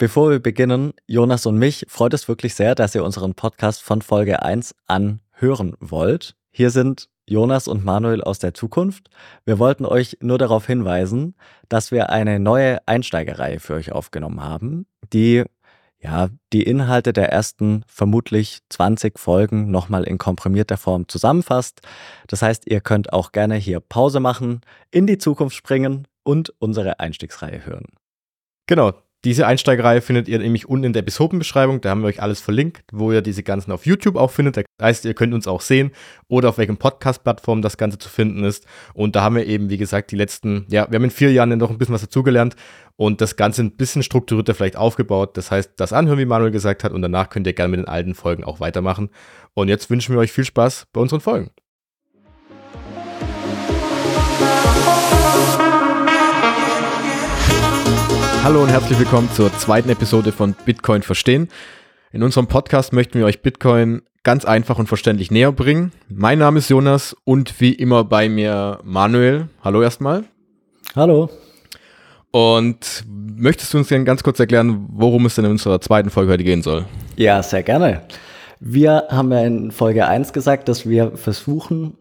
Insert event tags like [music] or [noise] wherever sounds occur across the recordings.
Bevor wir beginnen, Jonas und mich freut es wirklich sehr, dass ihr unseren Podcast von Folge 1 an hören wollt. Hier sind Jonas und Manuel aus der Zukunft. Wir wollten euch nur darauf hinweisen, dass wir eine neue Einsteigereihe für euch aufgenommen haben, die ja, die Inhalte der ersten vermutlich 20 Folgen nochmal in komprimierter Form zusammenfasst. Das heißt, ihr könnt auch gerne hier Pause machen, in die Zukunft springen und unsere Einstiegsreihe hören. Genau, diese Einsteigerreihe findet ihr nämlich unten in der Episodenbeschreibung. Da haben wir euch alles verlinkt, wo ihr diese ganzen auf YouTube auch findet. Das heißt, ihr könnt uns auch sehen oder auf welchen Podcast-Plattformen das Ganze zu finden ist. Und da haben wir eben, wie gesagt, die letzten, ja, wir haben in vier Jahren noch ein bisschen was dazugelernt und das Ganze ein bisschen strukturierter vielleicht aufgebaut. Das heißt, das anhören, wie Manuel gesagt hat, und danach könnt ihr gerne mit den alten Folgen auch weitermachen. Und jetzt wünschen wir euch viel Spaß bei unseren Folgen. Hallo und herzlich willkommen zur zweiten Episode von Bitcoin verstehen. In unserem Podcast möchten wir euch Bitcoin ganz einfach und verständlich näher bringen. Mein Name ist Jonas und wie immer bei mir Manuel. Hallo erstmal. Hallo. Und möchtest du uns denn ganz kurz erklären, worum es denn in unserer zweiten Folge heute gehen soll? Ja, sehr gerne. Wir haben ja in Folge 1 gesagt, dass wir versuchen,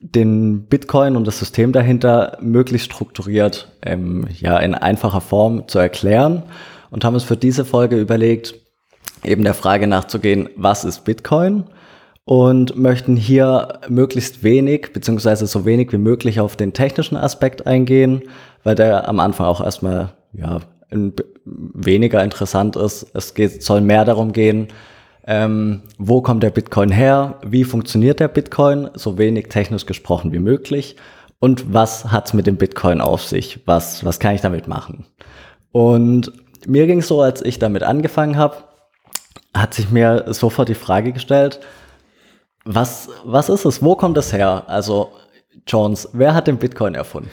den Bitcoin und das System dahinter möglichst strukturiert, ähm, ja, in einfacher Form zu erklären und haben uns für diese Folge überlegt, eben der Frage nachzugehen, was ist Bitcoin? Und möchten hier möglichst wenig, beziehungsweise so wenig wie möglich auf den technischen Aspekt eingehen, weil der am Anfang auch erstmal, ja, weniger interessant ist. Es geht, soll mehr darum gehen, ähm, wo kommt der Bitcoin her? Wie funktioniert der Bitcoin? So wenig technisch gesprochen wie möglich. Und was hat's mit dem Bitcoin auf sich? Was, was kann ich damit machen? Und mir ging es so, als ich damit angefangen habe, hat sich mir sofort die Frage gestellt, was, was ist es? Wo kommt es her? Also, Jones, wer hat den Bitcoin erfunden?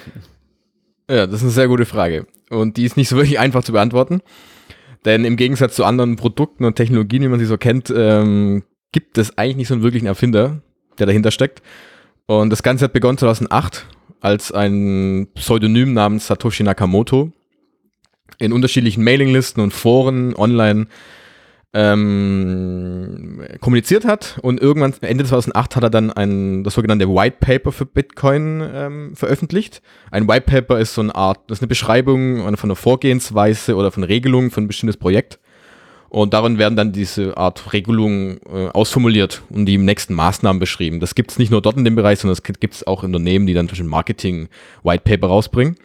Ja, das ist eine sehr gute Frage. Und die ist nicht so wirklich einfach zu beantworten. Denn im Gegensatz zu anderen Produkten und Technologien, wie man sie so kennt, ähm, gibt es eigentlich nicht so einen wirklichen Erfinder, der dahinter steckt. Und das Ganze hat begonnen 2008 als ein Pseudonym namens Satoshi Nakamoto in unterschiedlichen Mailinglisten und Foren online ähm, kommuniziert hat und irgendwann Ende 2008 hat er dann ein das sogenannte White Paper für Bitcoin ähm, veröffentlicht. Ein White Paper ist so eine Art, das ist eine Beschreibung von einer Vorgehensweise oder von Regelungen für ein bestimmtes Projekt. Und darin werden dann diese Art Regelungen äh, ausformuliert und die nächsten Maßnahmen beschrieben. Das gibt es nicht nur dort in dem Bereich, sondern es gibt es auch Unternehmen, die dann zwischen Marketing White Paper rausbringen.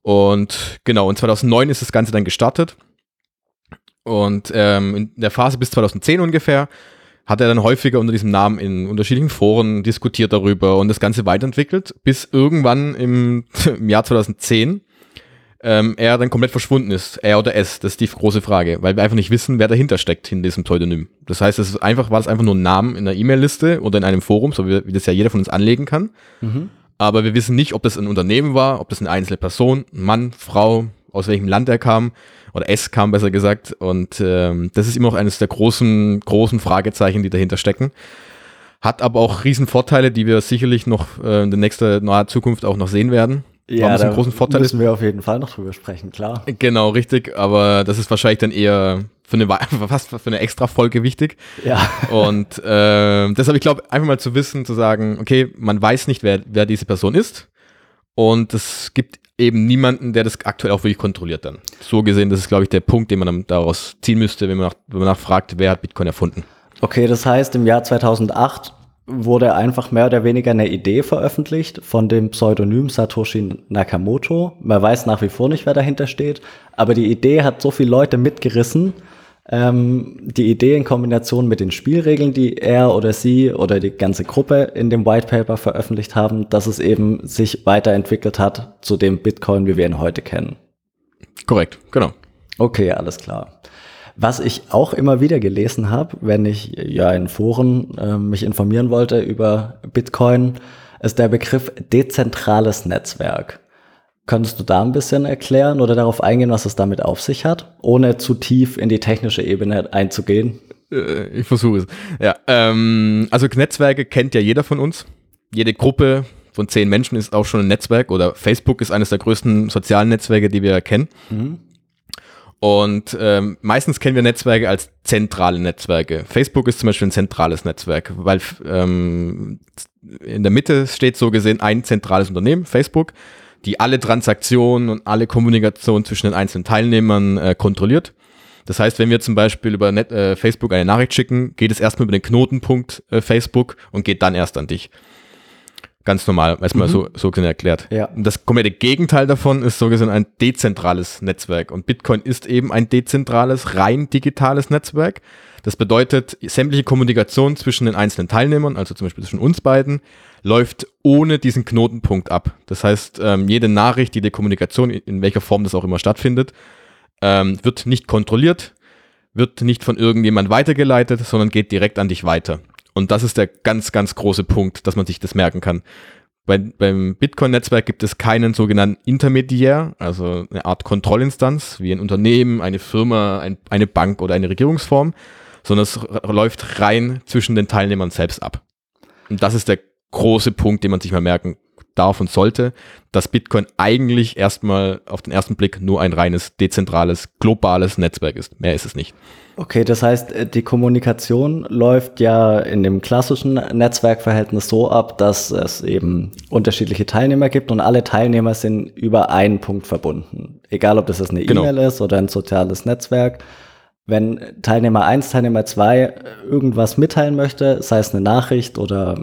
Und genau, und 2009 ist das Ganze dann gestartet. Und ähm, in der Phase bis 2010 ungefähr hat er dann häufiger unter diesem Namen in unterschiedlichen Foren diskutiert darüber und das Ganze weiterentwickelt, bis irgendwann im, [laughs] im Jahr 2010 ähm, er dann komplett verschwunden ist. Er oder es, das ist die große Frage, weil wir einfach nicht wissen, wer dahinter steckt in diesem Pseudonym. Das heißt, es ist einfach, war es einfach nur ein Name in einer E-Mail-Liste oder in einem Forum, so wie, wie, das ja jeder von uns anlegen kann. Mhm. Aber wir wissen nicht, ob das ein Unternehmen war, ob das eine einzelne Person, Mann, Frau, aus welchem Land er kam oder es kam besser gesagt. Und ähm, das ist immer noch eines der großen, großen Fragezeichen, die dahinter stecken. Hat aber auch riesen Vorteile, die wir sicherlich noch äh, in der nächsten naher Zukunft auch noch sehen werden. Ja, da großen Vorteil müssen wir auf jeden Fall noch drüber sprechen, klar. Genau, richtig. Aber das ist wahrscheinlich dann eher für eine [laughs] fast für eine extra Folge wichtig. Ja. Und äh, deshalb, ich glaube, einfach mal zu wissen, zu sagen, okay, man weiß nicht, wer, wer diese Person ist. Und es gibt eben niemanden, der das aktuell auch wirklich kontrolliert dann. So gesehen, das ist, glaube ich, der Punkt, den man daraus ziehen müsste, wenn man, nach, wenn man nachfragt, wer hat Bitcoin erfunden. Okay, das heißt, im Jahr 2008 wurde einfach mehr oder weniger eine Idee veröffentlicht von dem Pseudonym Satoshi Nakamoto. Man weiß nach wie vor nicht, wer dahinter steht, aber die Idee hat so viele Leute mitgerissen, ähm, die Idee in Kombination mit den Spielregeln, die er oder sie oder die ganze Gruppe in dem White Paper veröffentlicht haben, dass es eben sich weiterentwickelt hat zu dem Bitcoin, wie wir ihn heute kennen. Korrekt, genau. Okay, alles klar. Was ich auch immer wieder gelesen habe, wenn ich ja in Foren äh, mich informieren wollte über Bitcoin, ist der Begriff dezentrales Netzwerk. Könntest du da ein bisschen erklären oder darauf eingehen, was es damit auf sich hat, ohne zu tief in die technische Ebene einzugehen? Äh, ich versuche es. Ja, ähm, also Netzwerke kennt ja jeder von uns. Jede Gruppe von zehn Menschen ist auch schon ein Netzwerk oder Facebook ist eines der größten sozialen Netzwerke, die wir kennen. Mhm. Und ähm, meistens kennen wir Netzwerke als zentrale Netzwerke. Facebook ist zum Beispiel ein zentrales Netzwerk, weil ähm, in der Mitte steht so gesehen ein zentrales Unternehmen, Facebook, die alle Transaktionen und alle Kommunikation zwischen den einzelnen Teilnehmern äh, kontrolliert. Das heißt, wenn wir zum Beispiel über Net, äh, Facebook eine Nachricht schicken, geht es erstmal über den Knotenpunkt äh, Facebook und geht dann erst an dich. Ganz normal, erstmal mhm. so, so gesehen erklärt. Ja. Und das komplette Gegenteil davon ist so gesehen ein dezentrales Netzwerk. Und Bitcoin ist eben ein dezentrales, rein digitales Netzwerk. Das bedeutet, sämtliche Kommunikation zwischen den einzelnen Teilnehmern, also zum Beispiel zwischen uns beiden, läuft ohne diesen Knotenpunkt ab. Das heißt, ähm, jede Nachricht, jede Kommunikation, in welcher Form das auch immer stattfindet, ähm, wird nicht kontrolliert, wird nicht von irgendjemand weitergeleitet, sondern geht direkt an dich weiter. Und das ist der ganz, ganz große Punkt, dass man sich das merken kann. Bei, beim Bitcoin-Netzwerk gibt es keinen sogenannten Intermediär, also eine Art Kontrollinstanz, wie ein Unternehmen, eine Firma, ein, eine Bank oder eine Regierungsform, sondern es läuft rein zwischen den Teilnehmern selbst ab. Und das ist der große Punkt, den man sich mal merken darf und sollte, dass Bitcoin eigentlich erstmal auf den ersten Blick nur ein reines, dezentrales, globales Netzwerk ist. Mehr ist es nicht. Okay, das heißt, äh, die Kommunikation läuft ja in dem klassischen Netzwerkverhältnis so ab, dass es eben unterschiedliche Teilnehmer gibt und alle Teilnehmer sind über einen Punkt verbunden. Egal, ob das jetzt eine genau. E-Mail ist oder ein soziales Netzwerk wenn Teilnehmer 1, Teilnehmer 2 irgendwas mitteilen möchte, sei es eine Nachricht oder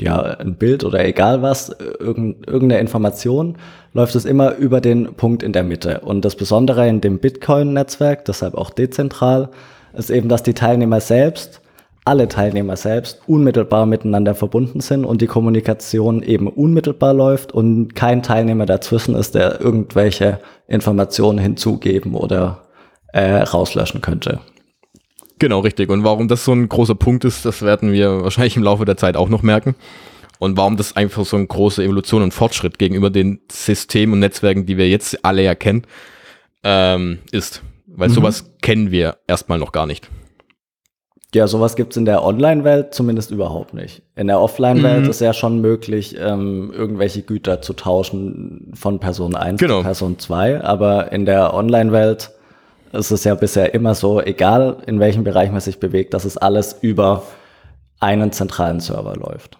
ja, ein Bild oder egal was, irgendeine Information, läuft es immer über den Punkt in der Mitte. Und das Besondere in dem Bitcoin-Netzwerk, deshalb auch dezentral, ist eben, dass die Teilnehmer selbst, alle Teilnehmer selbst, unmittelbar miteinander verbunden sind und die Kommunikation eben unmittelbar läuft und kein Teilnehmer dazwischen ist, der irgendwelche Informationen hinzugeben oder äh, rauslöschen könnte. Genau, richtig. Und warum das so ein großer Punkt ist, das werden wir wahrscheinlich im Laufe der Zeit auch noch merken. Und warum das einfach so eine große Evolution und Fortschritt gegenüber den Systemen und Netzwerken, die wir jetzt alle erkennen, ähm, ist. Weil mhm. sowas kennen wir erstmal noch gar nicht. Ja, sowas gibt's in der Online-Welt zumindest überhaupt nicht. In der Offline-Welt mhm. ist ja schon möglich, ähm, irgendwelche Güter zu tauschen von Person 1 genau. zu Person 2, aber in der Online-Welt es ist ja bisher immer so, egal in welchem Bereich man sich bewegt, dass es alles über einen zentralen Server läuft.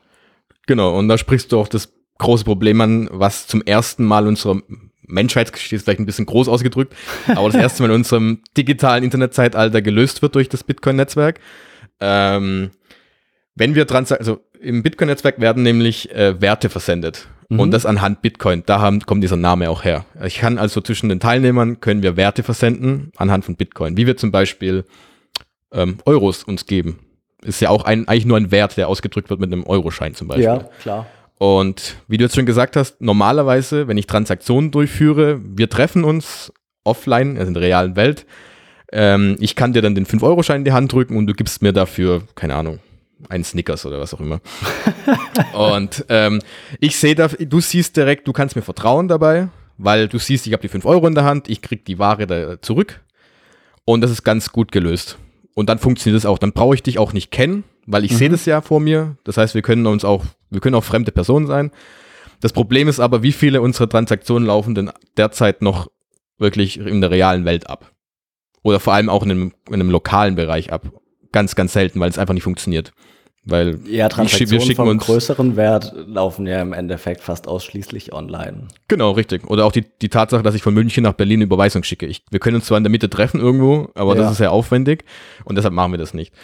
Genau, und da sprichst du auch das große Problem an, was zum ersten Mal unserer Menschheitsgeschichte ist vielleicht ein bisschen groß ausgedrückt, [laughs] aber das erste Mal in unserem digitalen Internetzeitalter gelöst wird durch das Bitcoin-Netzwerk. Ähm, wenn wir dran, also im Bitcoin-Netzwerk werden nämlich äh, Werte versendet. Mhm. Und das anhand Bitcoin. Da haben, kommt dieser Name auch her. Ich kann also zwischen den Teilnehmern können wir Werte versenden anhand von Bitcoin. Wie wir zum Beispiel ähm, Euros uns geben. Ist ja auch ein, eigentlich nur ein Wert, der ausgedrückt wird mit einem Euroschein zum Beispiel. Ja, klar. Und wie du jetzt schon gesagt hast, normalerweise, wenn ich Transaktionen durchführe, wir treffen uns offline, also in der realen Welt. Ähm, ich kann dir dann den 5-Euro-Schein in die Hand drücken und du gibst mir dafür, keine Ahnung, ein Snickers oder was auch immer. und ähm, ich sehe da, du siehst direkt, du kannst mir vertrauen dabei, weil du siehst, ich habe die 5 Euro in der Hand, ich krieg die Ware da zurück und das ist ganz gut gelöst. Und dann funktioniert es auch. Dann brauche ich dich auch nicht kennen, weil ich mhm. sehe das ja vor mir. Das heißt, wir können uns auch, wir können auch fremde Personen sein. Das Problem ist aber, wie viele unserer Transaktionen laufen denn derzeit noch wirklich in der realen Welt ab? Oder vor allem auch in einem, in einem lokalen Bereich ab ganz, ganz selten, weil es einfach nicht funktioniert. Weil ja, Transaktionen vom uns größeren Wert laufen ja im Endeffekt fast ausschließlich online. Genau, richtig. Oder auch die, die Tatsache, dass ich von München nach Berlin eine Überweisung schicke. Ich, wir können uns zwar in der Mitte treffen irgendwo, aber ja. das ist sehr aufwendig und deshalb machen wir das nicht.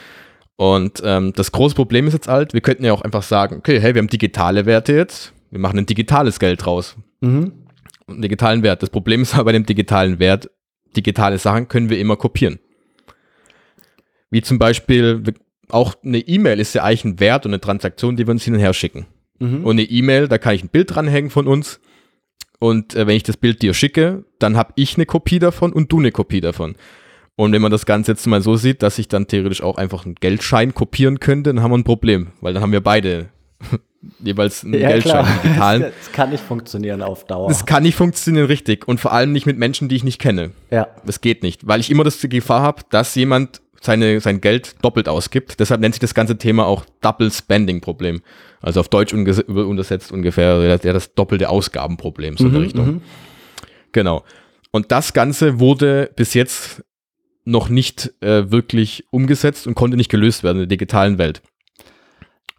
Und ähm, das große Problem ist jetzt halt, wir könnten ja auch einfach sagen, okay, hey, wir haben digitale Werte jetzt, wir machen ein digitales Geld draus. Mhm. Einen digitalen Wert. Das Problem ist aber bei dem digitalen Wert, digitale Sachen können wir immer kopieren. Wie zum Beispiel, auch eine E-Mail ist ja eigentlich ein Wert und eine Transaktion, die wir uns hin und her schicken. Mhm. Und eine E-Mail, da kann ich ein Bild dranhängen von uns. Und äh, wenn ich das Bild dir schicke, dann habe ich eine Kopie davon und du eine Kopie davon. Und wenn man das Ganze jetzt mal so sieht, dass ich dann theoretisch auch einfach einen Geldschein kopieren könnte, dann haben wir ein Problem, weil dann haben wir beide [laughs] jeweils einen ja, Geldschein klar. digitalen. [laughs] Das kann nicht funktionieren auf Dauer. Das kann nicht funktionieren, richtig. Und vor allem nicht mit Menschen, die ich nicht kenne. Ja. Das geht nicht, weil ich immer das die Gefahr habe, dass jemand seine, sein Geld doppelt ausgibt. Deshalb nennt sich das ganze Thema auch Double Spending Problem. Also auf Deutsch untersetzt ungefähr ja, das doppelte Ausgabenproblem, so in der mhm, Richtung. Mhm. Genau. Und das Ganze wurde bis jetzt noch nicht äh, wirklich umgesetzt und konnte nicht gelöst werden in der digitalen Welt.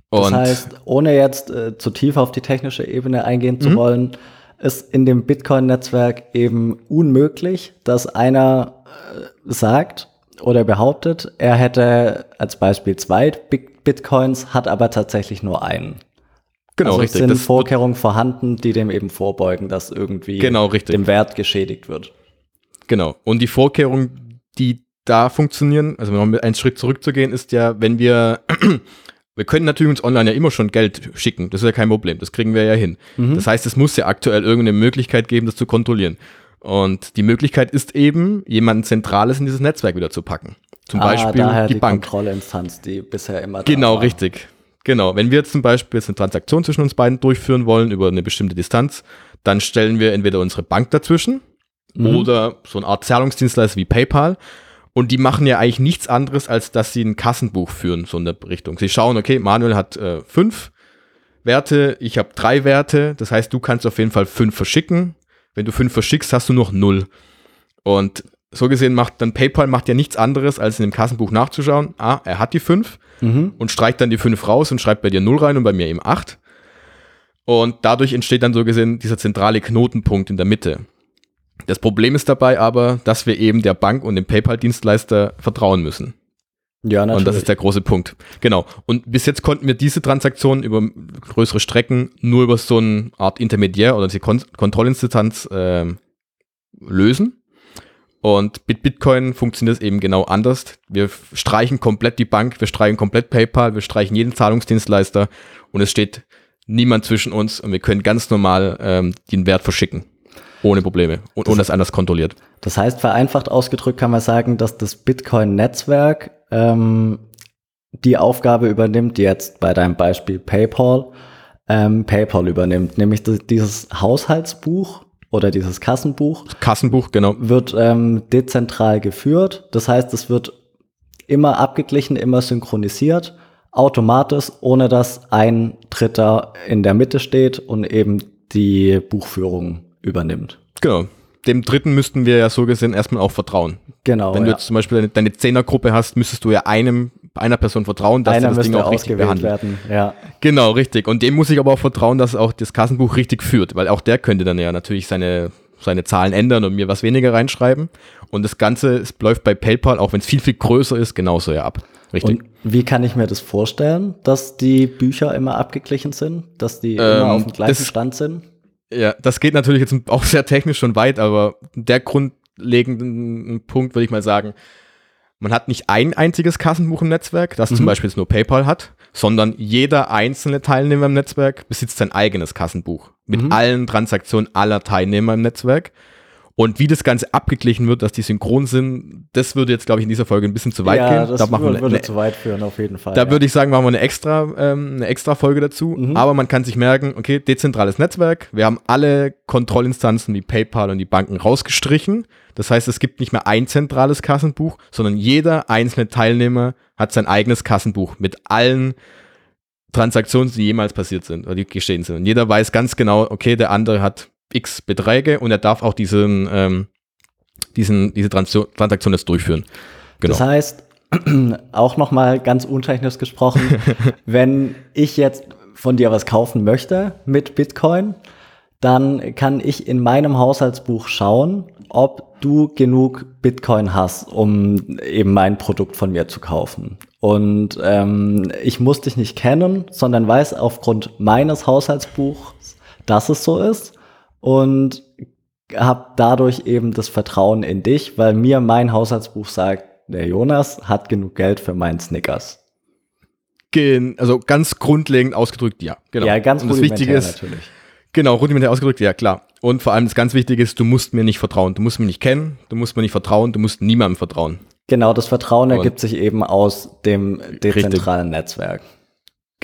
Und das heißt, ohne jetzt äh, zu tief auf die technische Ebene eingehen zu mhm. wollen, ist in dem Bitcoin-Netzwerk eben unmöglich, dass einer äh, sagt oder behauptet, er hätte als Beispiel zwei Bitcoins, hat aber tatsächlich nur einen. Genau, also richtig. Es sind das Vorkehrungen vorhanden, die dem eben vorbeugen, dass irgendwie genau, dem Wert geschädigt wird. Genau. Und die Vorkehrungen, die da funktionieren, also um einen Schritt zurückzugehen, ist ja, wenn wir, [clears throat] wir können natürlich uns online ja immer schon Geld schicken, das ist ja kein Problem, das kriegen wir ja hin. Mhm. Das heißt, es muss ja aktuell irgendeine Möglichkeit geben, das zu kontrollieren. Und die Möglichkeit ist eben, jemanden Zentrales in dieses Netzwerk wieder zu packen. Zum ah, Beispiel die, die Bank. Kontrollinstanz, die bisher immer Genau, richtig. Genau. Wenn wir jetzt zum Beispiel jetzt eine Transaktion zwischen uns beiden durchführen wollen über eine bestimmte Distanz, dann stellen wir entweder unsere Bank dazwischen mhm. oder so eine Art Zahlungsdienstleister wie PayPal. Und die machen ja eigentlich nichts anderes, als dass sie ein Kassenbuch führen, so in der Richtung. Sie schauen, okay, Manuel hat äh, fünf Werte, ich habe drei Werte. Das heißt, du kannst auf jeden Fall fünf verschicken. Wenn du fünf verschickst, hast du noch null. Und so gesehen macht dann PayPal macht ja nichts anderes, als in dem Kassenbuch nachzuschauen. Ah, er hat die fünf mhm. und streicht dann die fünf raus und schreibt bei dir null rein und bei mir eben acht. Und dadurch entsteht dann so gesehen dieser zentrale Knotenpunkt in der Mitte. Das Problem ist dabei aber, dass wir eben der Bank und dem PayPal-Dienstleister vertrauen müssen. Ja, natürlich. Und das ist der große Punkt. Genau. Und bis jetzt konnten wir diese Transaktionen über größere Strecken nur über so eine Art Intermediär oder die Kon Kontrollinstanz äh, lösen. Und mit Bitcoin funktioniert es eben genau anders. Wir streichen komplett die Bank, wir streichen komplett PayPal, wir streichen jeden Zahlungsdienstleister und es steht niemand zwischen uns und wir können ganz normal ähm, den Wert verschicken. Ohne Probleme und ohne dass anders kontrolliert. Das heißt, vereinfacht ausgedrückt kann man sagen, dass das Bitcoin-Netzwerk ähm, die Aufgabe übernimmt, die jetzt bei deinem Beispiel PayPal, ähm, PayPal übernimmt, nämlich dieses Haushaltsbuch oder dieses Kassenbuch. Kassenbuch, genau. Wird ähm, dezentral geführt. Das heißt, es wird immer abgeglichen, immer synchronisiert, automatisch, ohne dass ein Dritter in der Mitte steht und eben die Buchführung übernimmt. Genau. Dem Dritten müssten wir ja so gesehen erstmal auch vertrauen. Genau. Wenn du ja. jetzt zum Beispiel deine, deine Zehnergruppe hast, müsstest du ja einem einer Person vertrauen, dass Einer das Ding auch richtig behandelt. Werden. Ja. Genau, richtig. Und dem muss ich aber auch vertrauen, dass auch das Kassenbuch richtig führt, weil auch der könnte dann ja natürlich seine, seine Zahlen ändern und mir was weniger reinschreiben. Und das Ganze es läuft bei PayPal, auch wenn es viel, viel größer ist, genauso ja ab. Richtig. Und wie kann ich mir das vorstellen, dass die Bücher immer abgeglichen sind, dass die ähm, immer auf dem gleichen Stand sind? Ja, das geht natürlich jetzt [laughs] auch sehr technisch schon weit, aber der grundlegende Punkt würde ich mal sagen, man hat nicht ein einziges Kassenbuch im Netzwerk, das mhm. zum Beispiel jetzt nur PayPal hat, sondern jeder einzelne Teilnehmer im Netzwerk besitzt sein eigenes Kassenbuch mit mhm. allen Transaktionen aller Teilnehmer im Netzwerk. Und wie das Ganze abgeglichen wird, dass die synchron sind, das würde jetzt, glaube ich, in dieser Folge ein bisschen zu weit ja, gehen. Das da machen würde, wir eine, zu weit führen, auf jeden Fall. Da ja. würde ich sagen, machen wir eine extra, ähm, eine extra Folge dazu. Mhm. Aber man kann sich merken, okay, dezentrales Netzwerk. Wir haben alle Kontrollinstanzen wie PayPal und die Banken rausgestrichen. Das heißt, es gibt nicht mehr ein zentrales Kassenbuch, sondern jeder einzelne Teilnehmer hat sein eigenes Kassenbuch mit allen Transaktionen, die jemals passiert sind oder die geschehen sind. Und jeder weiß ganz genau, okay, der andere hat x Beträge und er darf auch diesen, ähm, diesen, diese Transaktion jetzt durchführen. Genau. Das heißt, [clears throat] auch nochmal ganz untechnisch gesprochen, [laughs] wenn ich jetzt von dir was kaufen möchte mit Bitcoin, dann kann ich in meinem Haushaltsbuch schauen, ob du genug Bitcoin hast, um eben mein Produkt von mir zu kaufen. Und ähm, ich muss dich nicht kennen, sondern weiß aufgrund meines Haushaltsbuchs, dass es so ist und habe dadurch eben das Vertrauen in dich, weil mir mein Haushaltsbuch sagt, der Jonas hat genug Geld für meinen Snickers. also ganz grundlegend ausgedrückt, ja. Genau. Ja, ganz und das Wichtige ist, natürlich. Genau, rudimentär ausgedrückt, ja klar. Und vor allem das ganz Wichtige ist, du musst mir nicht vertrauen. Du musst mir nicht kennen, du musst mir nicht vertrauen, du musst niemandem vertrauen. Genau, das Vertrauen ergibt sich eben aus dem dezentralen richtig. Netzwerk.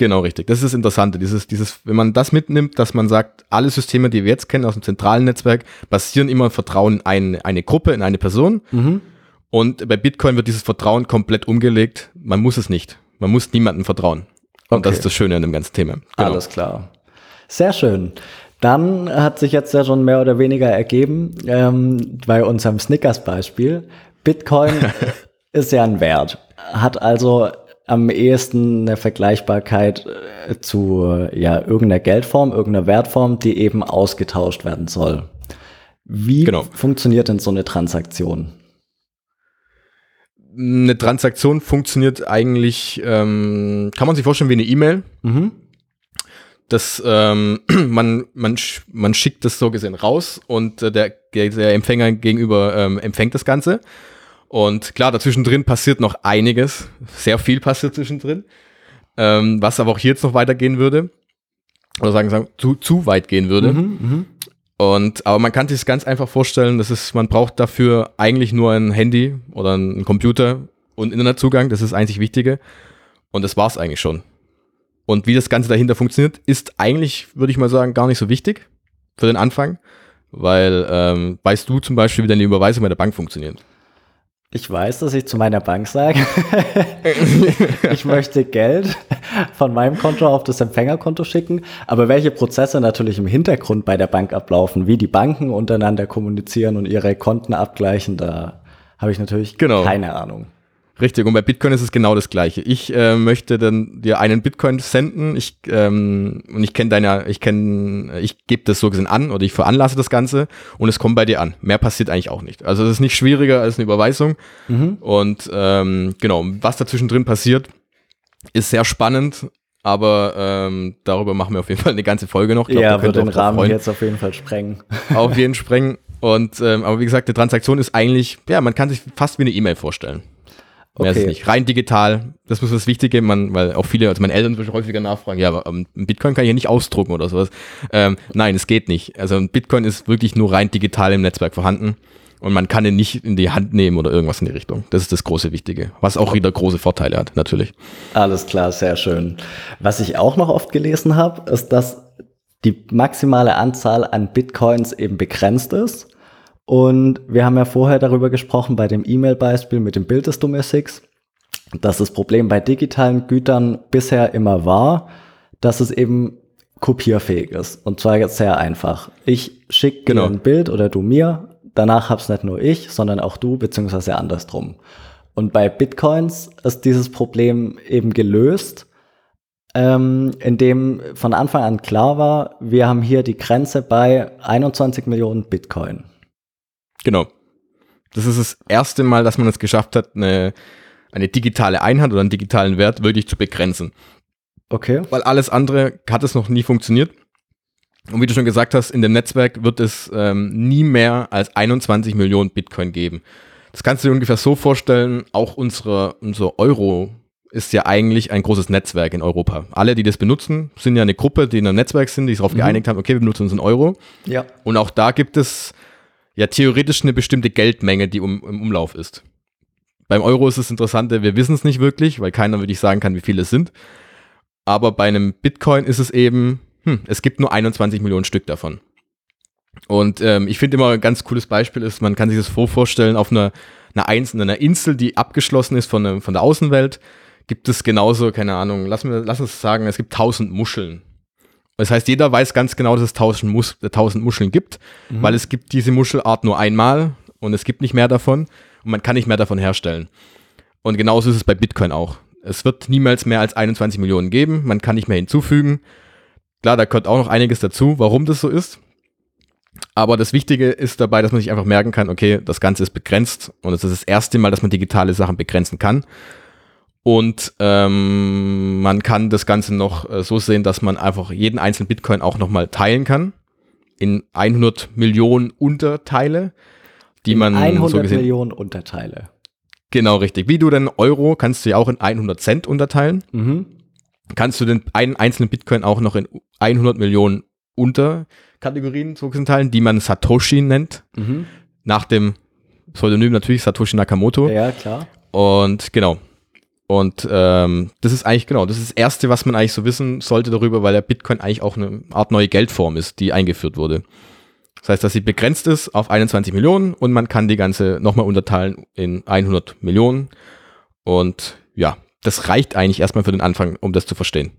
Genau, richtig. Das ist das Interessante. Dieses, dieses, wenn man das mitnimmt, dass man sagt, alle Systeme, die wir jetzt kennen aus dem zentralen Netzwerk, basieren immer Vertrauen in eine, eine Gruppe, in eine Person. Mhm. Und bei Bitcoin wird dieses Vertrauen komplett umgelegt. Man muss es nicht. Man muss niemandem vertrauen. Und okay. das ist das Schöne an dem ganzen Thema. Genau. Alles klar. Sehr schön. Dann hat sich jetzt ja schon mehr oder weniger ergeben, ähm, bei unserem Snickers-Beispiel, Bitcoin [laughs] ist ja ein Wert, hat also am ehesten eine Vergleichbarkeit äh, zu ja, irgendeiner Geldform, irgendeiner Wertform, die eben ausgetauscht werden soll. Wie genau. funktioniert denn so eine Transaktion? Eine Transaktion funktioniert eigentlich, ähm, kann man sich vorstellen wie eine E-Mail. Mhm. Das, ähm, [clears throat] man, man, man schickt das so gesehen raus und äh, der, der Empfänger gegenüber ähm, empfängt das Ganze. Und klar, dazwischen drin passiert noch einiges. Sehr viel passiert zwischendrin. Ähm, was aber auch hier jetzt noch weitergehen würde. Oder sagen, sagen zu, zu weit gehen würde. Mhm, mh. Und, aber man kann sich ganz einfach vorstellen, dass es, man braucht dafür eigentlich nur ein Handy oder einen Computer und Internetzugang. Das ist das einzig Wichtige. Und das war's eigentlich schon. Und wie das Ganze dahinter funktioniert, ist eigentlich, würde ich mal sagen, gar nicht so wichtig für den Anfang. Weil, ähm, weißt du zum Beispiel, wie deine Überweisung bei der Bank funktioniert? Ich weiß, dass ich zu meiner Bank sage, [laughs] ich möchte Geld von meinem Konto auf das Empfängerkonto schicken, aber welche Prozesse natürlich im Hintergrund bei der Bank ablaufen, wie die Banken untereinander kommunizieren und ihre Konten abgleichen, da habe ich natürlich genau. keine Ahnung. Richtig, und bei Bitcoin ist es genau das gleiche. Ich äh, möchte dann dir einen Bitcoin senden, ich, ähm, und ich kenne deine, ich kenne, ich gebe das so gesehen an oder ich veranlasse das Ganze und es kommt bei dir an. Mehr passiert eigentlich auch nicht. Also es ist nicht schwieriger als eine Überweisung. Mhm. Und ähm, genau, was dazwischen drin passiert, ist sehr spannend, aber ähm, darüber machen wir auf jeden Fall eine ganze Folge noch. Glaub, ja, wird den Rahmen freuen. jetzt auf jeden Fall sprengen. Auf jeden [laughs] sprengen. Und ähm, aber wie gesagt, die Transaktion ist eigentlich, ja, man kann sich fast wie eine E-Mail vorstellen. Mehr okay. ist nicht. Rein digital, das ist das Wichtige, man, weil auch viele, also meine Eltern zum häufiger nachfragen, ja, aber um, ähm, Bitcoin kann ich ja nicht ausdrucken oder sowas. Ähm, nein, es geht nicht. Also ein Bitcoin ist wirklich nur rein digital im Netzwerk vorhanden und man kann ihn nicht in die Hand nehmen oder irgendwas in die Richtung. Das ist das große Wichtige, was auch wieder große Vorteile hat, natürlich. Alles klar, sehr schön. Was ich auch noch oft gelesen habe, ist, dass die maximale Anzahl an Bitcoins eben begrenzt ist und wir haben ja vorher darüber gesprochen bei dem E-Mail-Beispiel mit dem Bild des Domestics, dass das Problem bei digitalen Gütern bisher immer war, dass es eben kopierfähig ist. Und zwar jetzt sehr einfach. Ich schicke genau. dir ein Bild oder du mir, danach hab's nicht nur ich, sondern auch du, beziehungsweise andersrum. Und bei Bitcoins ist dieses Problem eben gelöst, ähm, indem von Anfang an klar war, wir haben hier die Grenze bei 21 Millionen Bitcoin. Genau. Das ist das erste Mal, dass man es geschafft hat, eine, eine digitale Einheit oder einen digitalen Wert wirklich zu begrenzen. Okay. Weil alles andere hat es noch nie funktioniert. Und wie du schon gesagt hast, in dem Netzwerk wird es ähm, nie mehr als 21 Millionen Bitcoin geben. Das kannst du dir ungefähr so vorstellen, auch unsere, unser Euro ist ja eigentlich ein großes Netzwerk in Europa. Alle, die das benutzen, sind ja eine Gruppe, die in einem Netzwerk sind, die sich darauf mhm. geeinigt haben, okay, wir benutzen unseren Euro. Ja. Und auch da gibt es ja theoretisch eine bestimmte Geldmenge, die um, im Umlauf ist. Beim Euro ist das Interessante, wir wissen es nicht wirklich, weil keiner wirklich sagen kann, wie viele es sind. Aber bei einem Bitcoin ist es eben, hm, es gibt nur 21 Millionen Stück davon. Und ähm, ich finde immer ein ganz cooles Beispiel ist, man kann sich das vorstellen, auf einer, einer einzelnen einer Insel, die abgeschlossen ist von, von der Außenwelt, gibt es genauso, keine Ahnung, lass, mir, lass uns sagen, es gibt 1000 Muscheln. Das heißt, jeder weiß ganz genau, dass es tausend, Mus tausend Muscheln gibt, mhm. weil es gibt diese Muschelart nur einmal und es gibt nicht mehr davon und man kann nicht mehr davon herstellen. Und genauso ist es bei Bitcoin auch. Es wird niemals mehr als 21 Millionen geben, man kann nicht mehr hinzufügen. Klar, da gehört auch noch einiges dazu, warum das so ist. Aber das Wichtige ist dabei, dass man sich einfach merken kann, okay, das Ganze ist begrenzt und es ist das erste Mal, dass man digitale Sachen begrenzen kann. Und ähm, man kann das Ganze noch äh, so sehen, dass man einfach jeden einzelnen Bitcoin auch nochmal teilen kann in 100 Millionen Unterteile, die in man 100 so gesehen, Millionen Unterteile. Genau, richtig. Wie du den Euro kannst du ja auch in 100 Cent unterteilen. Mhm. Kannst du den einen einzelnen Bitcoin auch noch in 100 Millionen Unterkategorien so gesehen teilen, die man Satoshi nennt. Mhm. Nach dem Pseudonym natürlich Satoshi Nakamoto. Ja, klar. Und genau, und ähm, das ist eigentlich genau, das ist das Erste, was man eigentlich so wissen sollte darüber, weil der Bitcoin eigentlich auch eine Art neue Geldform ist, die eingeführt wurde. Das heißt, dass sie begrenzt ist auf 21 Millionen und man kann die ganze nochmal unterteilen in 100 Millionen. Und ja, das reicht eigentlich erstmal für den Anfang, um das zu verstehen.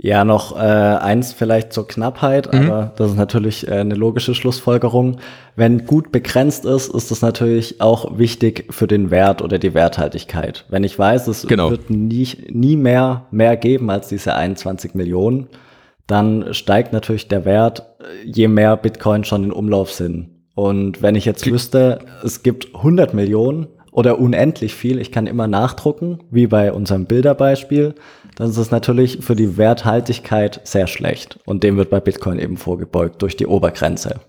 Ja, noch äh, eins vielleicht zur Knappheit, Mhm. aber das ist natürlich äh, eine logische Schlussfolgerung. Wenn gut begrenzt ist, ist das natürlich auch wichtig für den Wert oder die Werthaltigkeit. Wenn ich weiß, es Genau. wird nie, nie mehr, mehr geben als diese 21 Millionen, dann steigt natürlich der Wert, äh, je mehr Bitcoin schon in Umlauf sind. Und wenn ich jetzt wüsste, es gibt 100 Millionen oder unendlich viel, ich kann immer nachdrucken, wie bei unserem Bilderbeispiel, dann ist es natürlich für die Werthaltigkeit sehr schlecht. Und dem wird bei Bitcoin eben vorgebeugt durch die Obergrenze.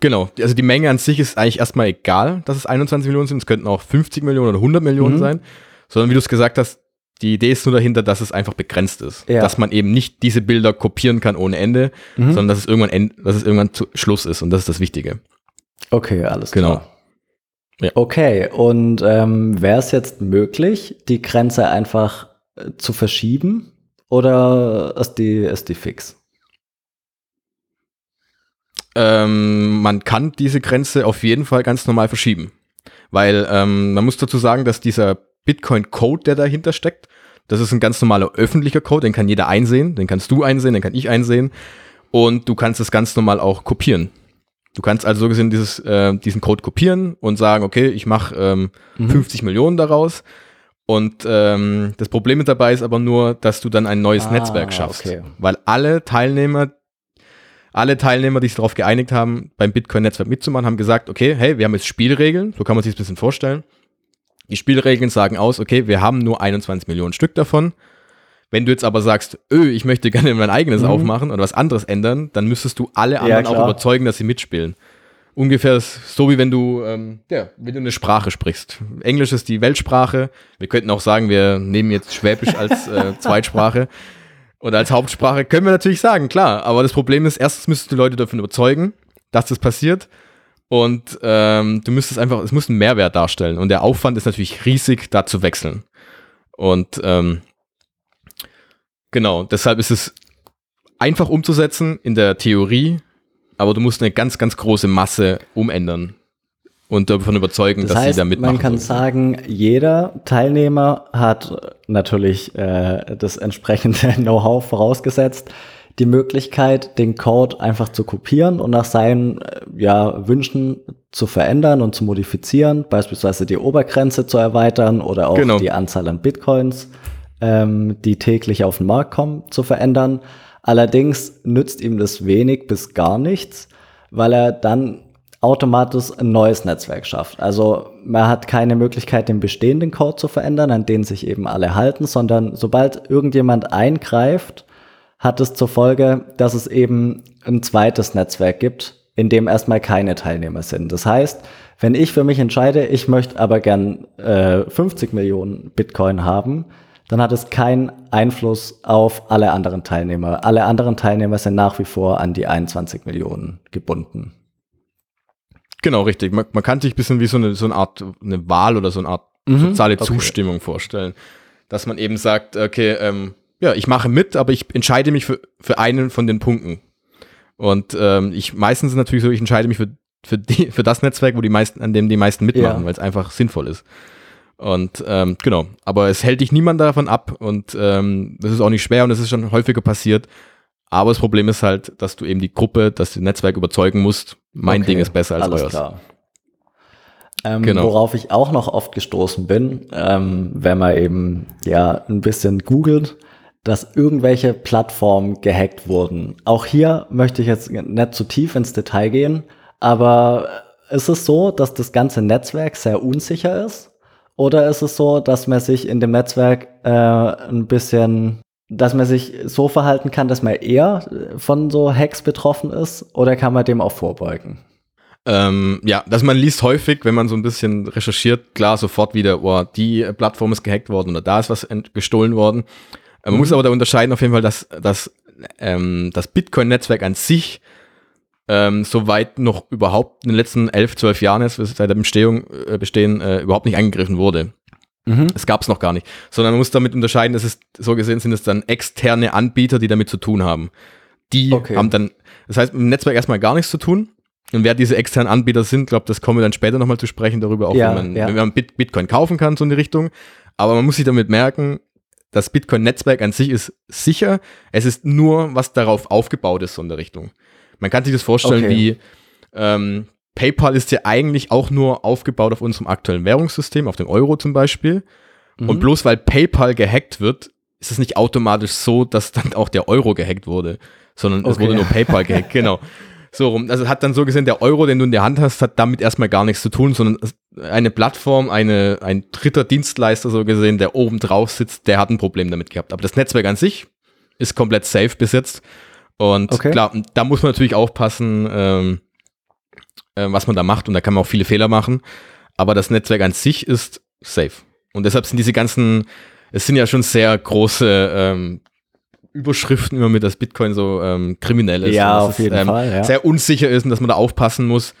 Genau, also die Menge an sich ist eigentlich erstmal egal, dass es 21 Millionen sind. Es könnten auch 50 Millionen oder 100 Millionen Mhm. sein. Sondern wie du es gesagt hast, die Idee ist nur dahinter, dass es einfach begrenzt ist. Ja. Dass man eben nicht diese Bilder kopieren kann ohne Ende, Mhm. sondern dass es irgendwann, end, dass es irgendwann zu Schluss ist. Und das ist das Wichtige. Okay, alles Genau. klar. Ja. Okay, und ähm, wäre es jetzt möglich, die Grenze einfach äh, zu verschieben oder ist die, ist die fix? Ähm, man kann diese Grenze auf jeden Fall ganz normal verschieben. Weil ähm, man muss dazu sagen, dass dieser Bitcoin-Code, der dahinter steckt, das ist ein ganz normaler öffentlicher Code, den kann jeder einsehen, den kannst du einsehen, den kann ich einsehen. Und du kannst es ganz normal auch kopieren. Du kannst also so gesehen dieses, äh, diesen Code kopieren und sagen, okay, ich mache ähm, Mhm. 50 Millionen daraus. Und ähm, das Problem mit dabei ist aber nur, dass du dann ein neues Ah, Netzwerk schaffst. okay. Weil alle Teilnehmer, alle Teilnehmer, die sich darauf geeinigt haben, beim Bitcoin-Netzwerk mitzumachen, haben gesagt, okay, hey, wir haben jetzt Spielregeln, so kann man sich das ein bisschen vorstellen. Die Spielregeln sagen aus, okay, wir haben nur 21 Millionen Stück davon. Wenn du jetzt aber sagst, öh, ich möchte gerne mein eigenes Mhm. aufmachen oder was anderes ändern, dann müsstest du alle anderen auch klar. überzeugen, dass sie mitspielen. Ungefähr so wie wenn du, ähm, ja, wenn du eine Sprache sprichst. Englisch ist die Weltsprache. Wir könnten auch sagen, wir nehmen jetzt Schwäbisch als äh, [laughs] Zweitsprache oder als Hauptsprache. Können wir natürlich sagen, klar. Aber das Problem ist, erstens müsstest du Leute davon überzeugen, dass das passiert. Und ähm, du müsstest einfach, es muss einen Mehrwert darstellen. Und der Aufwand ist natürlich riesig, da zu wechseln. Und ähm, genau, deshalb ist es einfach umzusetzen in der Theorie, aber du musst eine ganz, ganz große Masse umändern und davon überzeugen, Das dass heißt, sie da mitmachen. man kann wollen. sagen, jeder Teilnehmer hat natürlich äh, das entsprechende [laughs] Know-how vorausgesetzt, die Möglichkeit, den Code einfach zu kopieren und nach seinen äh, ja, Wünschen zu verändern und zu modifizieren, beispielsweise die Obergrenze zu erweitern oder auch Genau. die Anzahl an Bitcoins, ähm, die täglich auf den Markt kommen, zu verändern. Allerdings nützt ihm das wenig bis gar nichts, weil er dann automatisch ein neues Netzwerk schafft. Also man hat keine Möglichkeit, den bestehenden Code zu verändern, an den sich eben alle halten, sondern sobald irgendjemand eingreift, hat es zur Folge, dass es eben ein zweites Netzwerk gibt, in dem erstmal keine Teilnehmer sind. Das heißt, wenn ich für mich entscheide, ich möchte aber gern äh, 50 Millionen Bitcoin haben, dann hat es keinen Einfluss auf alle anderen Teilnehmer. Alle anderen Teilnehmer sind nach wie vor an die 21 Millionen gebunden. Genau, richtig. Man, man kann sich ein bisschen wie so eine, so eine Art eine Wahl oder so eine Art Mhm, soziale okay. Zustimmung vorstellen. Dass man eben sagt, okay, ähm, ja, ich mache mit, aber ich entscheide mich für, für einen von den Punkten. Und ähm, ich meistens ist es natürlich so, ich entscheide mich für, für, die, für das Netzwerk, wo die meisten, an dem die meisten mitmachen, Ja. weil es einfach sinnvoll ist. Und ähm, genau, aber es hält dich niemand davon ab und ähm, das ist auch nicht schwer und das ist schon häufiger passiert. Aber das Problem ist halt, dass du eben die Gruppe, dass du das Netzwerk überzeugen musst, mein Okay, Ding ist besser als alles euers. Klar. Ähm, Genau. Worauf ich auch noch oft gestoßen bin, ähm, wenn man eben ja ein bisschen googelt, dass irgendwelche Plattformen gehackt wurden. Auch hier möchte ich jetzt nicht zu tief ins Detail gehen, aber ist es so, dass das ganze Netzwerk sehr unsicher ist? Oder ist es so, dass man sich in dem Netzwerk äh, ein bisschen, dass man sich so verhalten kann, dass man eher von so Hacks betroffen ist? Oder kann man dem auch vorbeugen? Ähm, ja, dass man liest häufig, wenn man so ein bisschen recherchiert, klar sofort wieder, oh, die äh, Plattform ist gehackt worden oder da ist was gestohlen worden. Äh, man muss aber da unterscheiden auf jeden Fall, dass, dass ähm, das Bitcoin-Netzwerk an sich ähm, soweit noch überhaupt in den letzten elf, zwölf Jahren jetzt, seit der Bestehung, äh, Bestehen, äh, überhaupt nicht angegriffen wurde. Es gab es noch gar nicht. Sondern man muss damit unterscheiden, dass es so gesehen sind es dann externe Anbieter, die damit zu tun haben. Die Okay. haben dann, das heißt, mit dem Netzwerk erstmal gar nichts zu tun. Und wer diese externen Anbieter sind, glaube das kommen wir dann später nochmal zu sprechen darüber, auch Ja, wenn man, ja. wenn man Bit Bitcoin kaufen kann, so in die Richtung. Aber man muss sich damit merken, das Bitcoin-Netzwerk an sich ist sicher. Es ist nur, was darauf aufgebaut ist, so in der Richtung. Man kann sich das vorstellen okay. wie ähm, PayPal ist ja eigentlich auch nur aufgebaut auf unserem aktuellen Währungssystem, auf dem Euro zum Beispiel. Mhm. Und bloß weil PayPal gehackt wird, ist es nicht automatisch so, dass dann auch der Euro gehackt wurde, sondern okay. es wurde nur PayPal gehackt, genau. [laughs] So rum. Also hat dann so gesehen, der Euro, den du in der Hand hast, hat damit erstmal gar nichts zu tun, sondern eine Plattform, eine, ein dritter Dienstleister so gesehen, der oben drauf sitzt, der hat ein Problem damit gehabt. Aber das Netzwerk an sich ist komplett safe bis jetzt. Und okay. klar, da muss man natürlich aufpassen, ähm, äh, was man da macht und da kann man auch viele Fehler machen. Aber das Netzwerk an sich ist safe. Und deshalb sind diese ganzen, es sind ja schon sehr große ähm, Überschriften immer mit, dass Bitcoin so ähm, kriminell ist. Ja, auf jeden es, ähm, Fall. Ja. Sehr unsicher ist und dass man da aufpassen muss.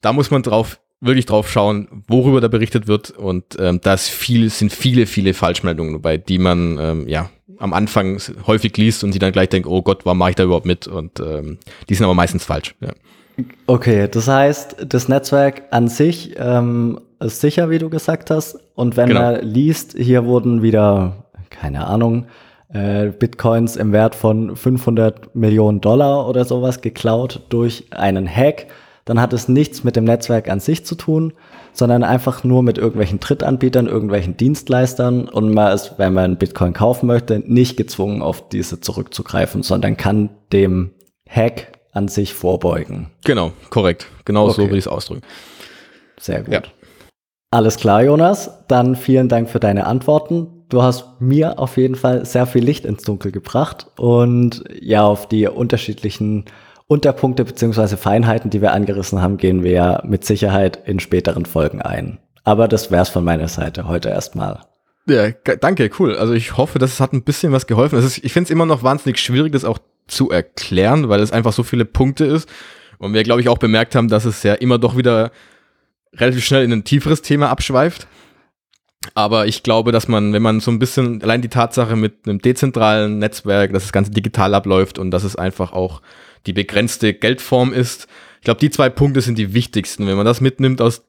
Da muss man drauf, wirklich drauf schauen, worüber da berichtet wird. Und ähm, da viel, sind viele, viele Falschmeldungen dabei, die man ähm, ja am Anfang häufig liest und die dann gleich denkt, oh Gott, warum mache ich da überhaupt mit? Und ähm, die sind aber meistens falsch. Ja. Okay, das heißt, das Netzwerk an sich ähm, ist sicher, wie du gesagt hast. Und wenn genau. man liest, hier wurden wieder, keine Ahnung, äh, Bitcoins im Wert von 500 Millionen Dollar oder sowas geklaut durch einen Hack, dann hat es nichts mit dem Netzwerk an sich zu tun, sondern einfach nur mit irgendwelchen Drittanbietern, irgendwelchen Dienstleistern und man ist, wenn man Bitcoin kaufen möchte, nicht gezwungen, auf diese zurückzugreifen, sondern kann dem Hack an sich vorbeugen. Genau, korrekt. Genau okay. so würde ich es ausdrücken. Sehr gut. Ja. Alles klar, Jonas. Dann vielen Dank für deine Antworten. Du hast mir auf jeden Fall sehr viel Licht ins Dunkel gebracht und ja, auf die unterschiedlichen Unterpunkte beziehungsweise Feinheiten, die wir angerissen haben, gehen wir ja mit Sicherheit in späteren Folgen ein. Aber das wär's von meiner Seite heute erstmal. Ja, danke, cool. Also ich hoffe, das hat ein bisschen was geholfen. Ist, ich finde es immer noch wahnsinnig schwierig, das auch zu erklären, weil es einfach so viele Punkte ist. Und wir, glaube ich, auch bemerkt haben, dass es ja immer doch wieder relativ schnell in ein tieferes Thema abschweift. Aber ich glaube, dass man, wenn man so ein bisschen, allein die Tatsache mit einem dezentralen Netzwerk, dass das Ganze digital abläuft und dass es einfach auch die begrenzte Geldform ist, ich glaube, die zwei Punkte sind die wichtigsten. Wenn man das mitnimmt aus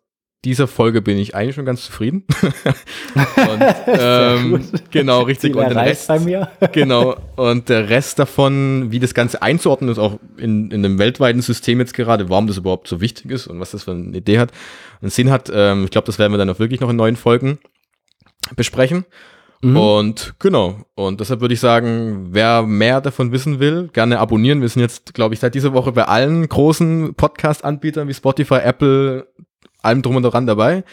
dieser Folge bin ich eigentlich schon ganz zufrieden. [laughs] und, ähm, genau, richtig. und den Rest, bei mir. [laughs] genau. Und der Rest davon, wie das Ganze einzuordnen ist, auch in, in einem weltweiten System jetzt gerade, warum das überhaupt so wichtig ist und was das für eine Idee hat, einen Sinn hat. Ähm, ich glaube, das werden wir dann auch wirklich noch in neuen Folgen besprechen. Mhm. Und genau, und deshalb würde ich sagen, wer mehr davon wissen will, gerne abonnieren. Wir sind jetzt, glaube ich, seit dieser Woche bei allen großen Podcast-Anbietern wie Spotify, Apple, allem drum und dran dabei.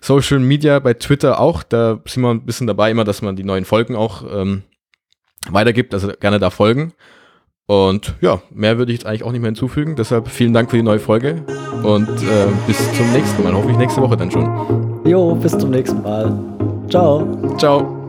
Social Media bei Twitter auch, da sind wir ein bisschen dabei, immer, dass man die neuen Folgen auch ähm, weitergibt, also gerne da folgen. Und ja, mehr würde ich jetzt eigentlich auch nicht mehr hinzufügen. Deshalb vielen Dank für die neue Folge und äh, bis zum nächsten Mal. Hoffentlich nächste Woche dann schon. Jo, bis zum nächsten Mal. Ciao. Ciao.